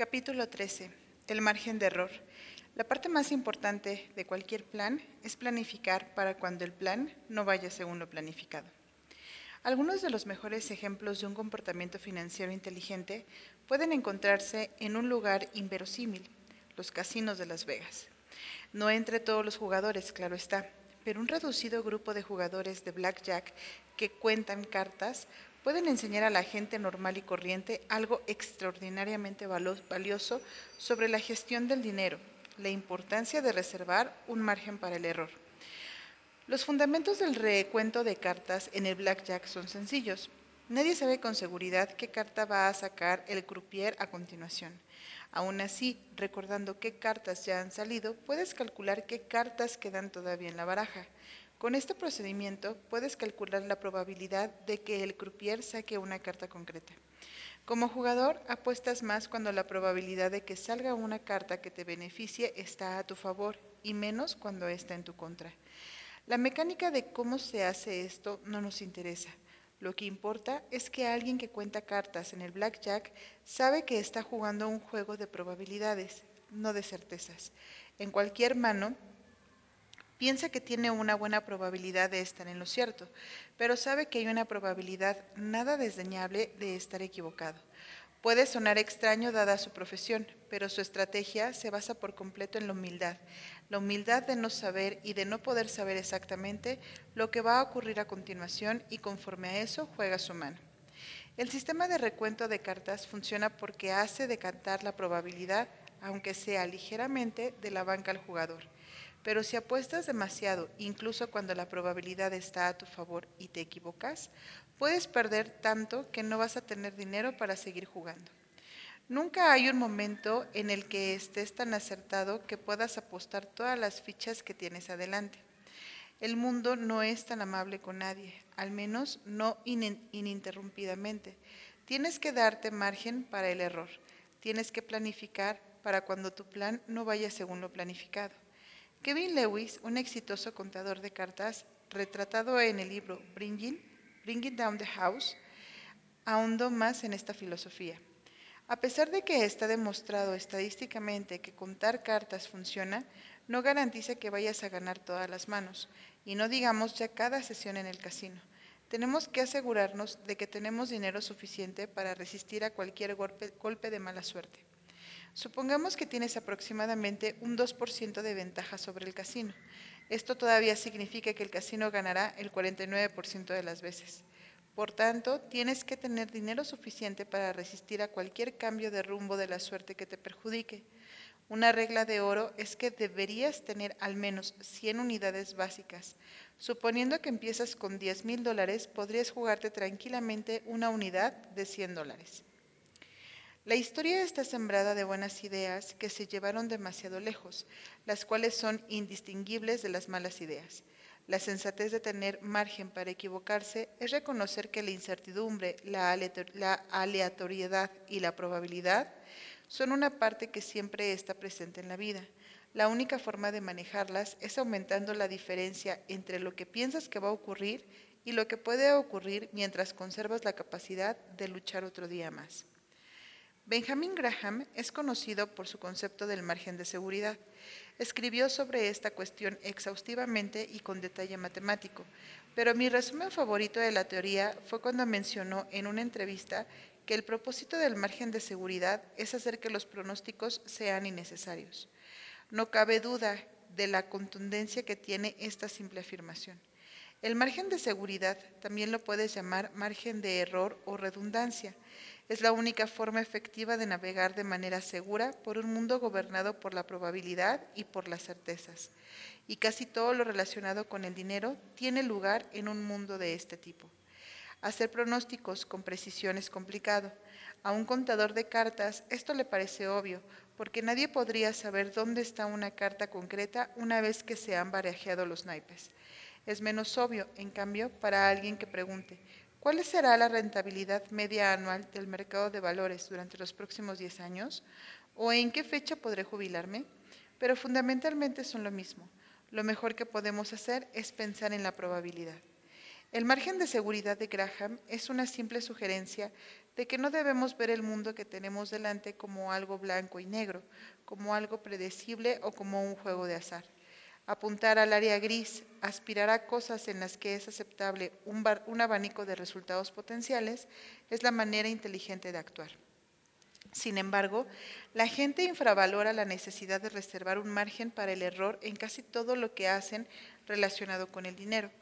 Capítulo 13. El margen de error. La parte más importante de cualquier plan es planificar para cuando el plan no vaya según lo planificado. Algunos de los mejores ejemplos de un comportamiento financiero inteligente pueden encontrarse en un lugar inverosímil, los casinos de Las Vegas. No entre todos los jugadores, claro está, pero un reducido grupo de jugadores de blackjack que cuentan cartas pueden enseñar a la gente normal y corriente algo extraordinariamente valioso sobre la gestión del dinero, la importancia de reservar un margen para el error. Los fundamentos del recuento de cartas en el blackjack son sencillos. Nadie sabe con seguridad qué carta va a sacar el croupier a continuación. Aún así, recordando qué cartas ya han salido, puedes calcular qué cartas quedan todavía en la baraja. Con este procedimiento puedes calcular la probabilidad de que el croupier saque una carta concreta. Como jugador, apuestas más cuando la probabilidad de que salga una carta que te beneficie está a tu favor y menos cuando está en tu contra. La mecánica de cómo se hace esto no nos interesa. Lo que importa es que alguien que cuenta cartas en el blackjack sabe que está jugando un juego de probabilidades, no de certezas. En cualquier mano, piensa que tiene una buena probabilidad de estar en lo cierto, pero sabe que hay una probabilidad nada desdeñable de estar equivocado. Puede sonar extraño dada su profesión, pero su estrategia se basa por completo en la humildad, la humildad de no saber y de no poder saber exactamente lo que va a ocurrir a continuación y conforme a eso juega su mano. El sistema de recuento de cartas funciona porque hace decantar la probabilidad, aunque sea ligeramente, de la banca al jugador. Pero si apuestas demasiado, incluso cuando la probabilidad está a tu favor y te equivocas, puedes perder tanto que no vas a tener dinero para seguir jugando. Nunca hay un momento en el que estés tan acertado que puedas apostar todas las fichas que tienes adelante. El mundo no es tan amable con nadie, al menos no ininterrumpidamente. Tienes que darte margen para el error. Tienes que planificar para cuando tu plan no vaya según lo planificado. Kevin Lewis, un exitoso contador de cartas, retratado en el libro Bringing, Down the House, ahondó más en esta filosofía. A pesar de que está demostrado estadísticamente que contar cartas funciona, no garantiza que vayas a ganar todas las manos, y no digamos ya cada sesión en el casino. Tenemos que asegurarnos de que tenemos dinero suficiente para resistir a cualquier golpe de mala suerte. Supongamos que tienes aproximadamente un 2% de ventaja sobre el casino. Esto todavía significa que el casino ganará el 49% de las veces. Por tanto, tienes que tener dinero suficiente para resistir a cualquier cambio de rumbo de la suerte que te perjudique. Una regla de oro es que deberías tener al menos 100 unidades básicas. Suponiendo que empiezas con 10 mil dólares, podrías jugarte tranquilamente una unidad de 100 dólares. La historia está sembrada de buenas ideas que se llevaron demasiado lejos, las cuales son indistinguibles de las malas ideas. La sensatez de tener margen para equivocarse es reconocer que la incertidumbre, la aleatoriedad y la probabilidad son una parte que siempre está presente en la vida. La única forma de manejarlas es aumentando la diferencia entre lo que piensas que va a ocurrir y lo que puede ocurrir mientras conservas la capacidad de luchar otro día más. Benjamin Graham es conocido por su concepto del margen de seguridad. Escribió sobre esta cuestión exhaustivamente y con detalle matemático, pero mi resumen favorito de la teoría fue cuando mencionó en una entrevista que el propósito del margen de seguridad es hacer que los pronósticos sean innecesarios. No cabe duda de la contundencia que tiene esta simple afirmación. El margen de seguridad también lo puedes llamar margen de error o redundancia. Es la única forma efectiva de navegar de manera segura por un mundo gobernado por la probabilidad y por las certezas. Y casi todo lo relacionado con el dinero tiene lugar en un mundo de este tipo. Hacer pronósticos con precisión es complicado. A un contador de cartas esto le parece obvio, porque nadie podría saber dónde está una carta concreta una vez que se han barajeado los naipes. Es menos obvio, en cambio, para alguien que pregunte, ¿Cuál será la rentabilidad media anual del mercado de valores durante los próximos 10 años? ¿O en qué fecha podré jubilarme? Pero fundamentalmente son lo mismo. Lo mejor que podemos hacer es pensar en la probabilidad. El margen de seguridad de Graham es una simple sugerencia de que no debemos ver el mundo que tenemos delante como algo blanco y negro, como algo predecible o como un juego de azar. Apuntar al área gris, aspirar a cosas en las que es aceptable un, abanico de resultados potenciales, es la manera inteligente de actuar. Sin embargo, la gente infravalora la necesidad de reservar un margen para el error en casi todo lo que hacen relacionado con el dinero.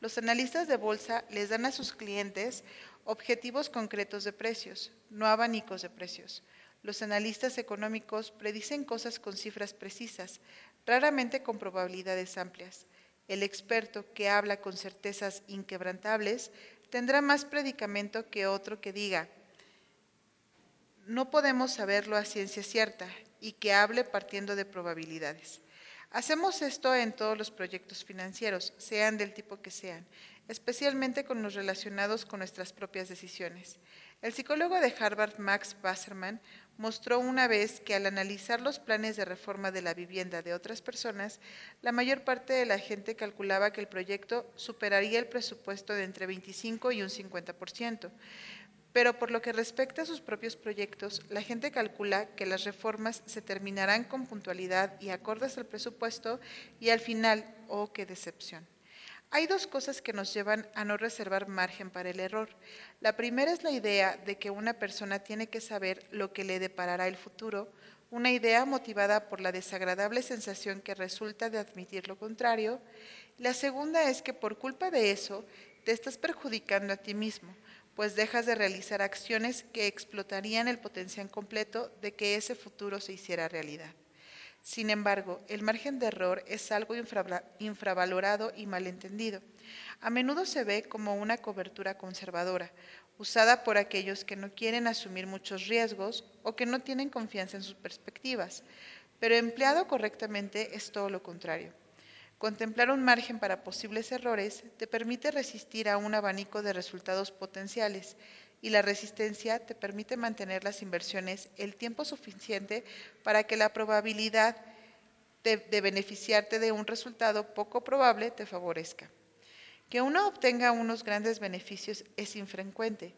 Los analistas de bolsa les dan a sus clientes objetivos concretos de precios, no abanicos de precios. Los analistas económicos predicen cosas con cifras precisas, raramente con probabilidades amplias. El experto que habla con certezas inquebrantables tendrá más predicamento que otro que diga, no podemos saberlo a ciencia cierta y que hable partiendo de probabilidades. Hacemos esto en todos los proyectos financieros, sean del tipo que sean, especialmente con los relacionados con nuestras propias decisiones. El psicólogo de Harvard, Max Wasserman, mostró una vez que al analizar los planes de reforma de la vivienda de otras personas, la mayor parte de la gente calculaba que el proyecto superaría el presupuesto de entre 25 y un 50%, pero por lo que respecta a sus propios proyectos, la gente calcula que las reformas se terminarán con puntualidad y acordes al presupuesto y al final, oh, qué decepción. Hay dos cosas que nos llevan a no reservar margen para el error. La primera es la idea de que una persona tiene que saber lo que le deparará el futuro, una idea motivada por la desagradable sensación que resulta de admitir lo contrario. La segunda es que por culpa de eso te estás perjudicando a ti mismo pues dejas de realizar acciones que explotarían el potencial completo de que ese futuro se hiciera realidad. Sin embargo, el margen de error es algo infravalorado y malentendido. A menudo se ve como una cobertura conservadora, usada por aquellos que no quieren asumir muchos riesgos o que no tienen confianza en sus perspectivas, pero empleado correctamente es todo lo contrario. Contemplar un margen para posibles errores te permite resistir a un abanico de resultados potenciales y la resistencia te permite mantener las inversiones el tiempo suficiente para que la probabilidad de, beneficiarte de un resultado poco probable te favorezca. Que uno obtenga unos grandes beneficios es infrecuente,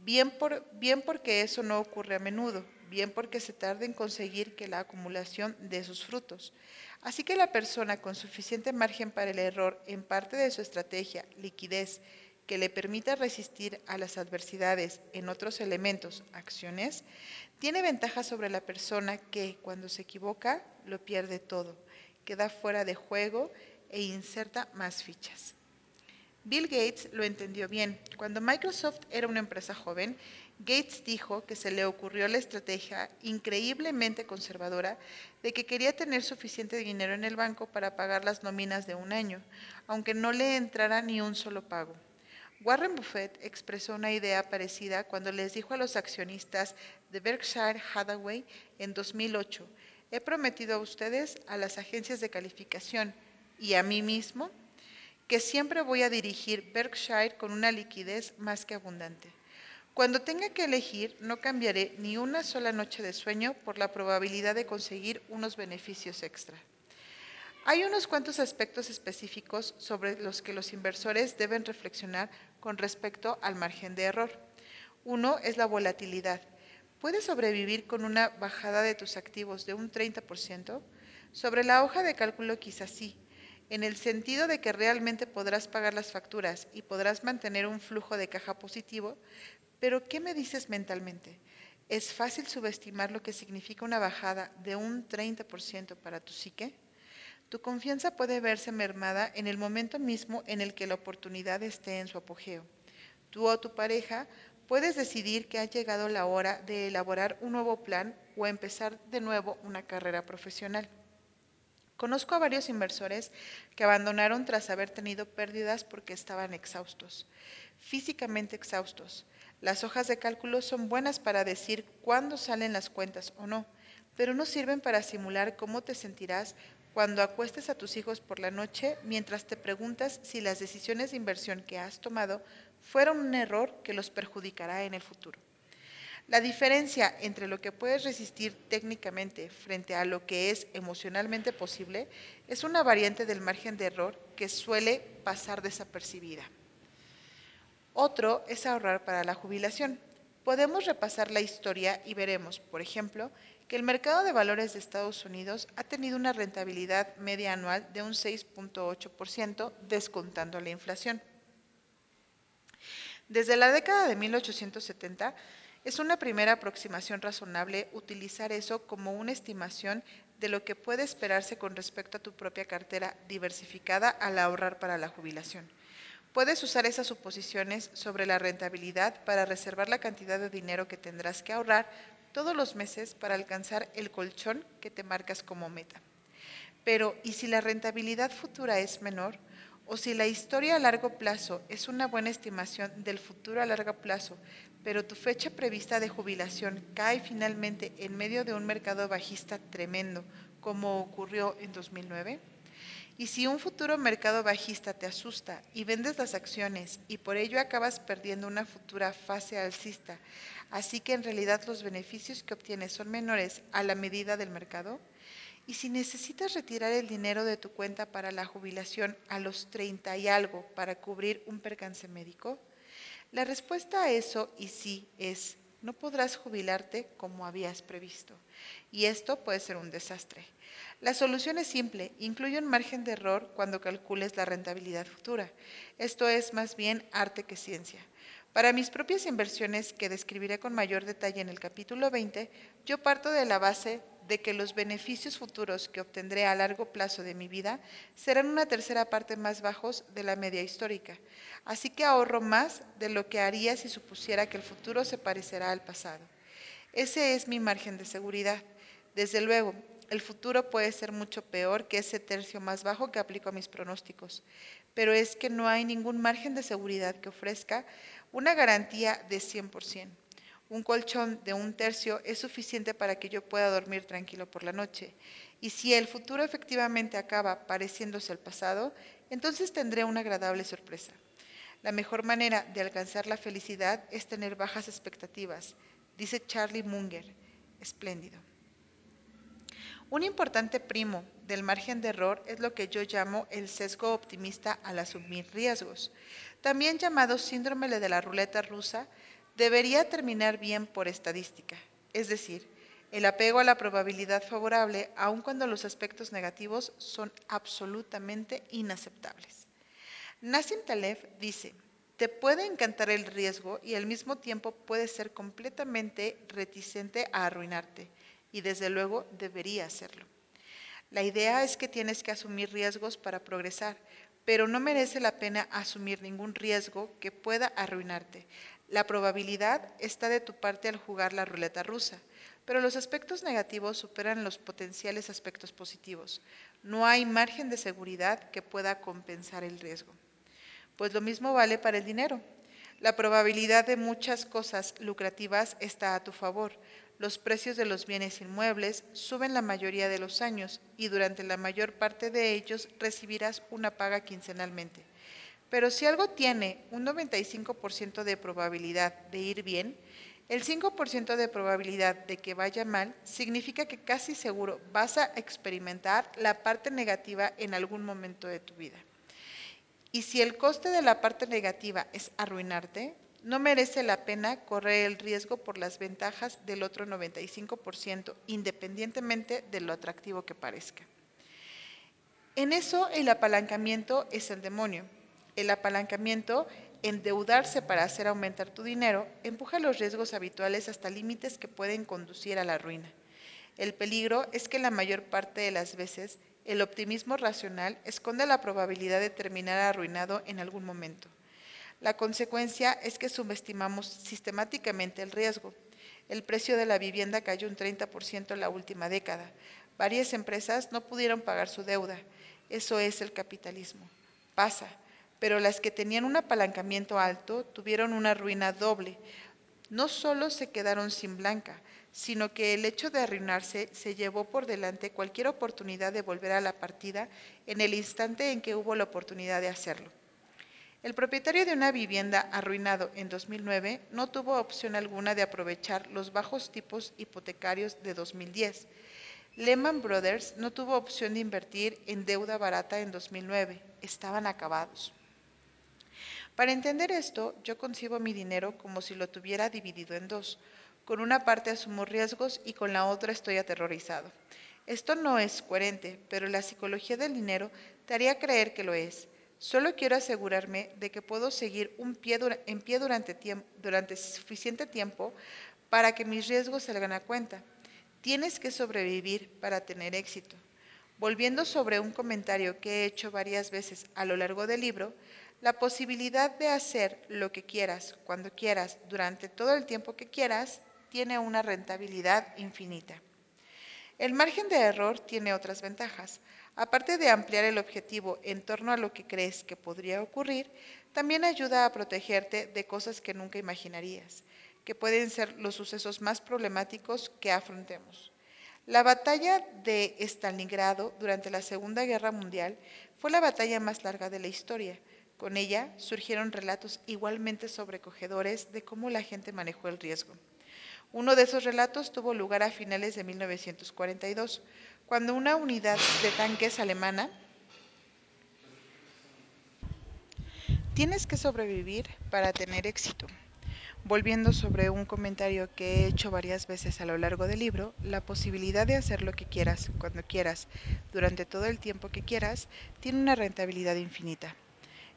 bien, por, bien porque eso no ocurre a menudo, bien porque se tarda en conseguir que la acumulación dé sus frutos. Así que la persona con suficiente margen para el error en parte de su estrategia, liquidez, que le permita resistir a las adversidades en otros elementos, acciones, tiene ventaja sobre la persona que, cuando se equivoca, lo pierde todo, queda fuera de juego e inserta más fichas. Bill Gates lo entendió bien. Cuando Microsoft era una empresa joven, Gates dijo que se le ocurrió la estrategia increíblemente conservadora de que quería tener suficiente dinero en el banco para pagar las nóminas de un año, aunque no le entrara ni un solo pago. Warren Buffett expresó una idea parecida cuando les dijo a los accionistas de Berkshire Hathaway en 2008, he prometido a ustedes, a las agencias de calificación y a mí mismo, que siempre voy a dirigir Berkshire con una liquidez más que abundante. Cuando tenga que elegir, no cambiaré ni una sola noche de sueño por la probabilidad de conseguir unos beneficios extra. Hay unos cuantos aspectos específicos sobre los que los inversores deben reflexionar con respecto al margen de error. Uno es la volatilidad. ¿Puedes sobrevivir con una bajada de tus activos de un 30%? Sobre la hoja de cálculo quizás sí, en el sentido de que realmente podrás pagar las facturas y podrás mantener un flujo de caja positivo, pero, ¿qué me dices mentalmente? ¿Es fácil subestimar lo que significa una bajada de un 30% para tu psique? Tu confianza puede verse mermada en el momento mismo en el que la oportunidad esté en su apogeo. Tú o tu pareja puedes decidir que ha llegado la hora de elaborar un nuevo plan o empezar de nuevo una carrera profesional. Conozco a varios inversores que abandonaron tras haber tenido pérdidas porque estaban exhaustos, físicamente exhaustos. Las hojas de cálculo son buenas para decir cuándo salen las cuentas o no, pero no sirven para simular cómo te sentirás cuando acuestes a tus hijos por la noche mientras te preguntas si las decisiones de inversión que has tomado fueron un error que los perjudicará en el futuro. La diferencia entre lo que puedes resistir técnicamente frente a lo que es emocionalmente posible es una variante del margen de error que suele pasar desapercibida. Otro es ahorrar para la jubilación. Podemos repasar la historia y veremos, por ejemplo, que el mercado de valores de Estados Unidos ha tenido una rentabilidad media anual de un 6.8% descontando la inflación. Desde la década de 1870 es una primera aproximación razonable utilizar eso como una estimación de lo que puede esperarse con respecto a tu propia cartera diversificada al ahorrar para la jubilación. Puedes usar esas suposiciones sobre la rentabilidad para reservar la cantidad de dinero que tendrás que ahorrar todos los meses para alcanzar el colchón que te marcas como meta. Pero, ¿y si la rentabilidad futura es menor? ¿O si la historia a largo plazo es una buena estimación del futuro a largo plazo, pero tu fecha prevista de jubilación cae finalmente en medio de un mercado bajista tremendo, como ocurrió en 2009? Y si un futuro mercado bajista te asusta y vendes las acciones y por ello acabas perdiendo una futura fase alcista, así que en realidad los beneficios que obtienes son menores a la medida del mercado, y si necesitas retirar el dinero de tu cuenta para la jubilación a los 30 y algo para cubrir un percance médico, la respuesta a eso y sí es no podrás jubilarte como habías previsto. Y esto puede ser un desastre. La solución es simple, incluye un margen de error cuando calcules la rentabilidad futura. Esto es más bien arte que ciencia. Para mis propias inversiones, que describiré con mayor detalle en el capítulo 20, yo parto de la base de que los beneficios futuros que obtendré a largo plazo de mi vida serán una tercera parte más bajos de la media histórica. Así que ahorro más de lo que haría si supusiera que el futuro se parecerá al pasado. Ese es mi margen de seguridad. Desde luego, el futuro puede ser mucho peor que ese tercio más bajo que aplico a mis pronósticos, pero es que no hay ningún margen de seguridad que ofrezca una garantía de 100%. Un colchón de un tercio es suficiente para que yo pueda dormir tranquilo por la noche. Y si el futuro efectivamente acaba pareciéndose al pasado, entonces tendré una agradable sorpresa. La mejor manera de alcanzar la felicidad es tener bajas expectativas, dice Charlie Munger. Espléndido. Un importante primo del margen de error es lo que yo llamo el sesgo optimista al asumir riesgos. También llamado síndrome de la ruleta rusa, debería terminar bien por estadística, es decir, el apego a la probabilidad favorable aun cuando los aspectos negativos son absolutamente inaceptables. Nassim Taleb dice, te puede encantar el riesgo y al mismo tiempo puede ser completamente reticente a arruinarte y desde luego debería hacerlo. La idea es que tienes que asumir riesgos para progresar, pero no merece la pena asumir ningún riesgo que pueda arruinarte. La probabilidad está de tu parte al jugar la ruleta rusa, pero los aspectos negativos superan los potenciales aspectos positivos. No hay margen de seguridad que pueda compensar el riesgo. Pues lo mismo vale para el dinero. La probabilidad de muchas cosas lucrativas está a tu favor, los precios de los bienes inmuebles suben la mayoría de los años y durante la mayor parte de ellos recibirás una paga quincenalmente. Pero si algo tiene un 95% de probabilidad de ir bien, el 5% de probabilidad de que vaya mal significa que casi seguro vas a experimentar la parte negativa en algún momento de tu vida. Y si el coste de la parte negativa es arruinarte, no merece la pena correr el riesgo por las ventajas del otro 95%, independientemente de lo atractivo que parezca. En eso el apalancamiento es el demonio. El apalancamiento, endeudarse para hacer aumentar tu dinero, empuja los riesgos habituales hasta límites que pueden conducir a la ruina. El peligro es que la mayor parte de las veces el optimismo racional esconde la probabilidad de terminar arruinado en algún momento. La consecuencia es que subestimamos sistemáticamente el riesgo. El precio de la vivienda cayó un 30% en la última década. Varias empresas no pudieron pagar su deuda. Eso es el capitalismo. Pasa, pero las que tenían un apalancamiento alto tuvieron una ruina doble. No solo se quedaron sin blanca, sino que el hecho de arruinarse se llevó por delante cualquier oportunidad de volver a la partida en el instante en que hubo la oportunidad de hacerlo. El propietario de una vivienda arruinado en 2009 no tuvo opción alguna de aprovechar los bajos tipos hipotecarios de 2010. Lehman Brothers no tuvo opción de invertir en deuda barata en 2009. Estaban acabados. Para entender esto, yo concibo mi dinero como si lo tuviera dividido en dos. Con una parte asumo riesgos y con la otra estoy aterrorizado. Esto no es coherente, pero la psicología del dinero te haría creer que lo es. Solo quiero asegurarme de que puedo seguir un pie en pie durante, durante suficiente tiempo para que mis riesgos salgan a cuenta. Tienes que sobrevivir para tener éxito. Volviendo sobre un comentario que he hecho varias veces a lo largo del libro, la posibilidad de hacer lo que quieras, cuando quieras, durante todo el tiempo que quieras, tiene una rentabilidad infinita. El margen de error tiene otras ventajas. Aparte de ampliar el objetivo en torno a lo que crees que podría ocurrir, también ayuda a protegerte de cosas que nunca imaginarías, que pueden ser los sucesos más problemáticos que afrontemos. La batalla de Stalingrado durante la Segunda Guerra Mundial fue la batalla más larga de la historia. Con ella surgieron relatos igualmente sobrecogedores de cómo la gente manejó el riesgo. Uno de esos relatos tuvo lugar a finales de 1942, cuando una unidad de tanques alemana Tienes que sobrevivir para tener éxito. Volviendo sobre un comentario que he hecho varias veces a lo largo del libro, la posibilidad de hacer lo que quieras, cuando quieras, durante todo el tiempo que quieras, tiene una rentabilidad infinita.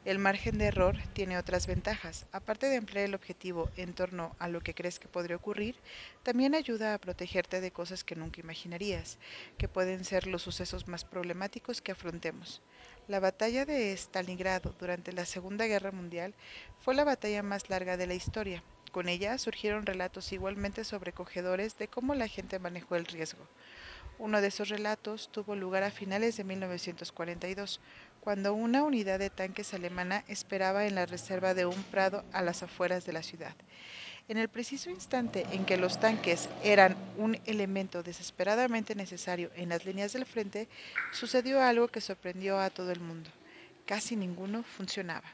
El margen de error tiene otras ventajas. Aparte de ampliar el objetivo en torno a lo que crees que podría ocurrir, también ayuda a protegerte de cosas que nunca imaginarías, que pueden ser los sucesos más problemáticos que afrontemos. La batalla de Stalingrado durante la Segunda Guerra Mundial fue la batalla más larga de la historia. Con ella surgieron relatos igualmente sobrecogedores de cómo la gente manejó el riesgo. Uno de esos relatos tuvo lugar a finales de 1942, cuando una unidad de tanques alemana esperaba en la reserva de un prado a las afueras de la ciudad. En el preciso instante en que los tanques eran un elemento desesperadamente necesario en las líneas del frente, sucedió algo que sorprendió a todo el mundo. Casi ninguno funcionaba.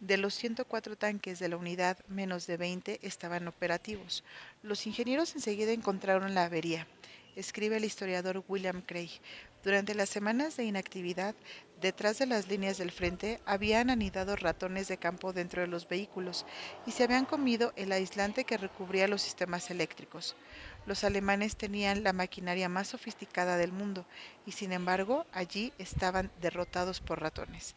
De los 104 tanques de la unidad, menos de 20 estaban operativos. Los ingenieros enseguida encontraron la avería, escribe el historiador William Craig. Durante las semanas de inactividad, detrás de las líneas del frente habían anidado ratones de campo dentro de los vehículos y se habían comido el aislante que recubría los sistemas eléctricos. Los alemanes tenían la maquinaria más sofisticada del mundo y sin embargo allí estaban derrotados por ratones.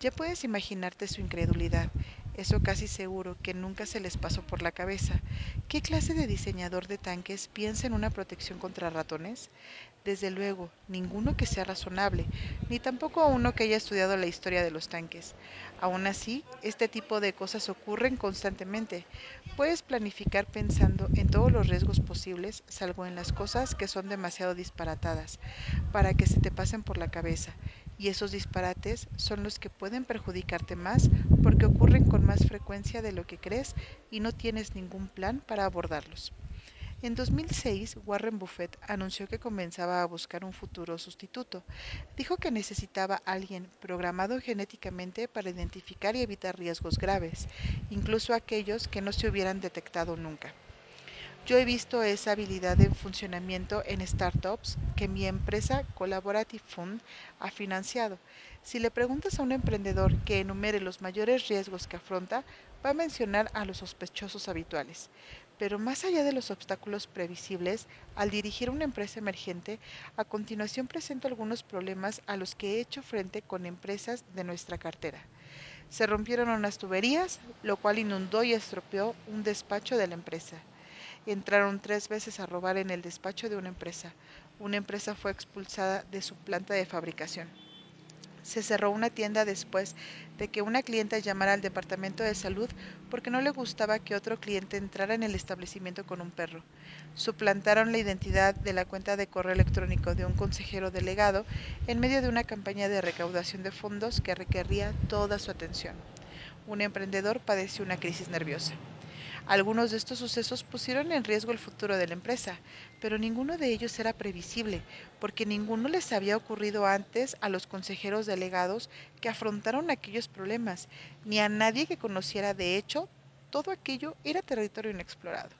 Ya puedes imaginarte su incredulidad. Eso casi seguro que nunca se les pasó por la cabeza. ¿Qué clase de diseñador de tanques piensa en una protección contra ratones? Desde luego, ninguno que sea razonable, ni tampoco uno que haya estudiado la historia de los tanques. Aún así, este tipo de cosas ocurren constantemente. Puedes planificar pensando en todos los riesgos posibles, salvo en las cosas que son demasiado disparatadas, para que se te pasen por la cabeza, y esos disparates son los que pueden perjudicarte más porque ocurren con más frecuencia de lo que crees y no tienes ningún plan para abordarlos. En 2006, Warren Buffett anunció que comenzaba a buscar un futuro sustituto. Dijo que necesitaba alguien programado genéticamente para identificar y evitar riesgos graves, incluso aquellos que no se hubieran detectado nunca. Yo he visto esa habilidad en funcionamiento en startups que mi empresa Collaborative Fund ha financiado. Si le preguntas a un emprendedor que enumere los mayores riesgos que afronta, va a mencionar a los sospechosos habituales. Pero más allá de los obstáculos previsibles, al dirigir una empresa emergente, a continuación presento algunos problemas a los que he hecho frente con empresas de nuestra cartera. Se rompieron unas tuberías, lo cual inundó y estropeó un despacho de la empresa. Entraron tres veces a robar en el despacho de una empresa. Una empresa fue expulsada de su planta de fabricación. Se cerró una tienda después de que una clienta llamara al departamento de salud porque no le gustaba que otro cliente entrara en el establecimiento con un perro. Suplantaron la identidad de la cuenta de correo electrónico de un consejero delegado en medio de una campaña de recaudación de fondos que requería toda su atención. Un emprendedor padeció una crisis nerviosa. Algunos de estos sucesos pusieron en riesgo el futuro de la empresa, pero ninguno de ellos era previsible, porque ninguno les había ocurrido antes a los consejeros delegados que afrontaron aquellos problemas, ni a nadie que conociera de hecho todo aquello era territorio inexplorado.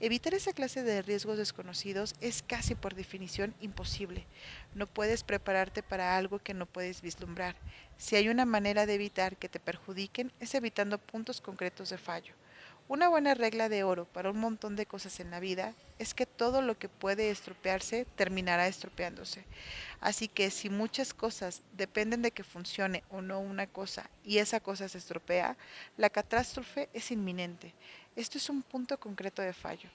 Evitar esa clase de riesgos desconocidos es casi por definición imposible. No puedes prepararte para algo que no puedes vislumbrar. Si hay una manera de evitar que te perjudiquen es evitando puntos concretos de fallo. Una buena regla de oro para un montón de cosas en la vida es que todo lo que puede estropearse terminará estropeándose. Así que si muchas cosas dependen de que funcione o no una cosa y esa cosa se estropea, la catástrofe es inminente. Esto es un punto concreto de fallo.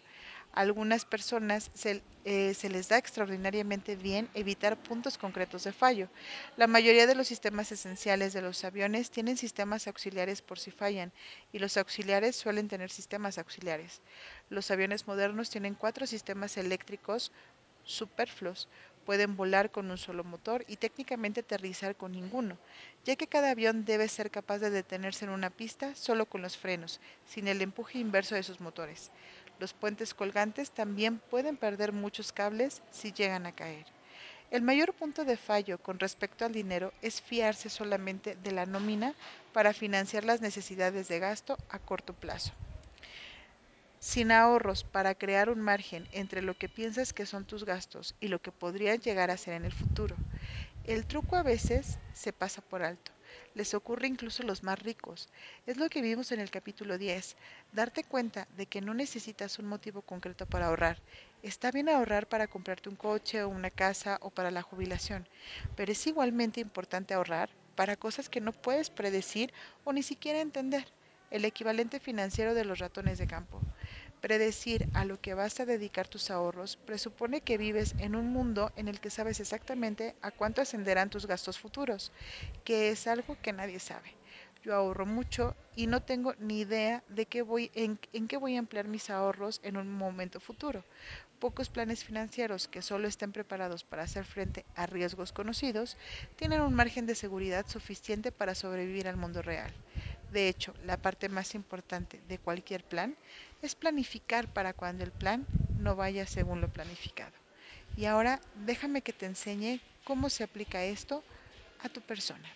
Algunas personas se, eh, se, les da extraordinariamente bien evitar puntos concretos de fallo. La mayoría de los sistemas esenciales de los aviones tienen sistemas auxiliares por si fallan, y los auxiliares suelen tener sistemas auxiliares. Los aviones modernos tienen cuatro sistemas eléctricos superfluos. Pueden volar con un solo motor y técnicamente aterrizar con ninguno, ya que cada avión debe ser capaz de detenerse en una pista solo con los frenos, sin el empuje inverso de sus motores. Los puentes colgantes también pueden perder muchos cables si llegan a caer. El mayor punto de fallo con respecto al dinero es fiarse solamente de la nómina para financiar las necesidades de gasto a corto plazo. Sin ahorros para crear un margen entre lo que piensas que son tus gastos y lo que podrían llegar a ser en el futuro. El truco a veces se pasa por alto. Les ocurre incluso a los más ricos. Es lo que vimos en el capítulo 10. Darte cuenta de que no necesitas un motivo concreto para ahorrar. Está bien ahorrar para comprarte un coche o una casa o para la jubilación, pero es igualmente importante ahorrar para cosas que no puedes predecir o ni siquiera entender. El equivalente financiero de los ratones de campo. Predecir a lo que vas a dedicar tus ahorros presupone que vives en un mundo en el que sabes exactamente a cuánto ascenderán tus gastos futuros, que es algo que nadie sabe. Yo ahorro mucho y no tengo ni idea de qué voy, en, qué voy a emplear mis ahorros en un momento futuro. Pocos planes financieros que solo estén preparados para hacer frente a riesgos conocidos tienen un margen de seguridad suficiente para sobrevivir al mundo real. De hecho, la parte más importante de cualquier plan es planificar para cuando el plan no vaya según lo planificado. Y ahora déjame que te enseñe cómo se aplica esto a tu persona.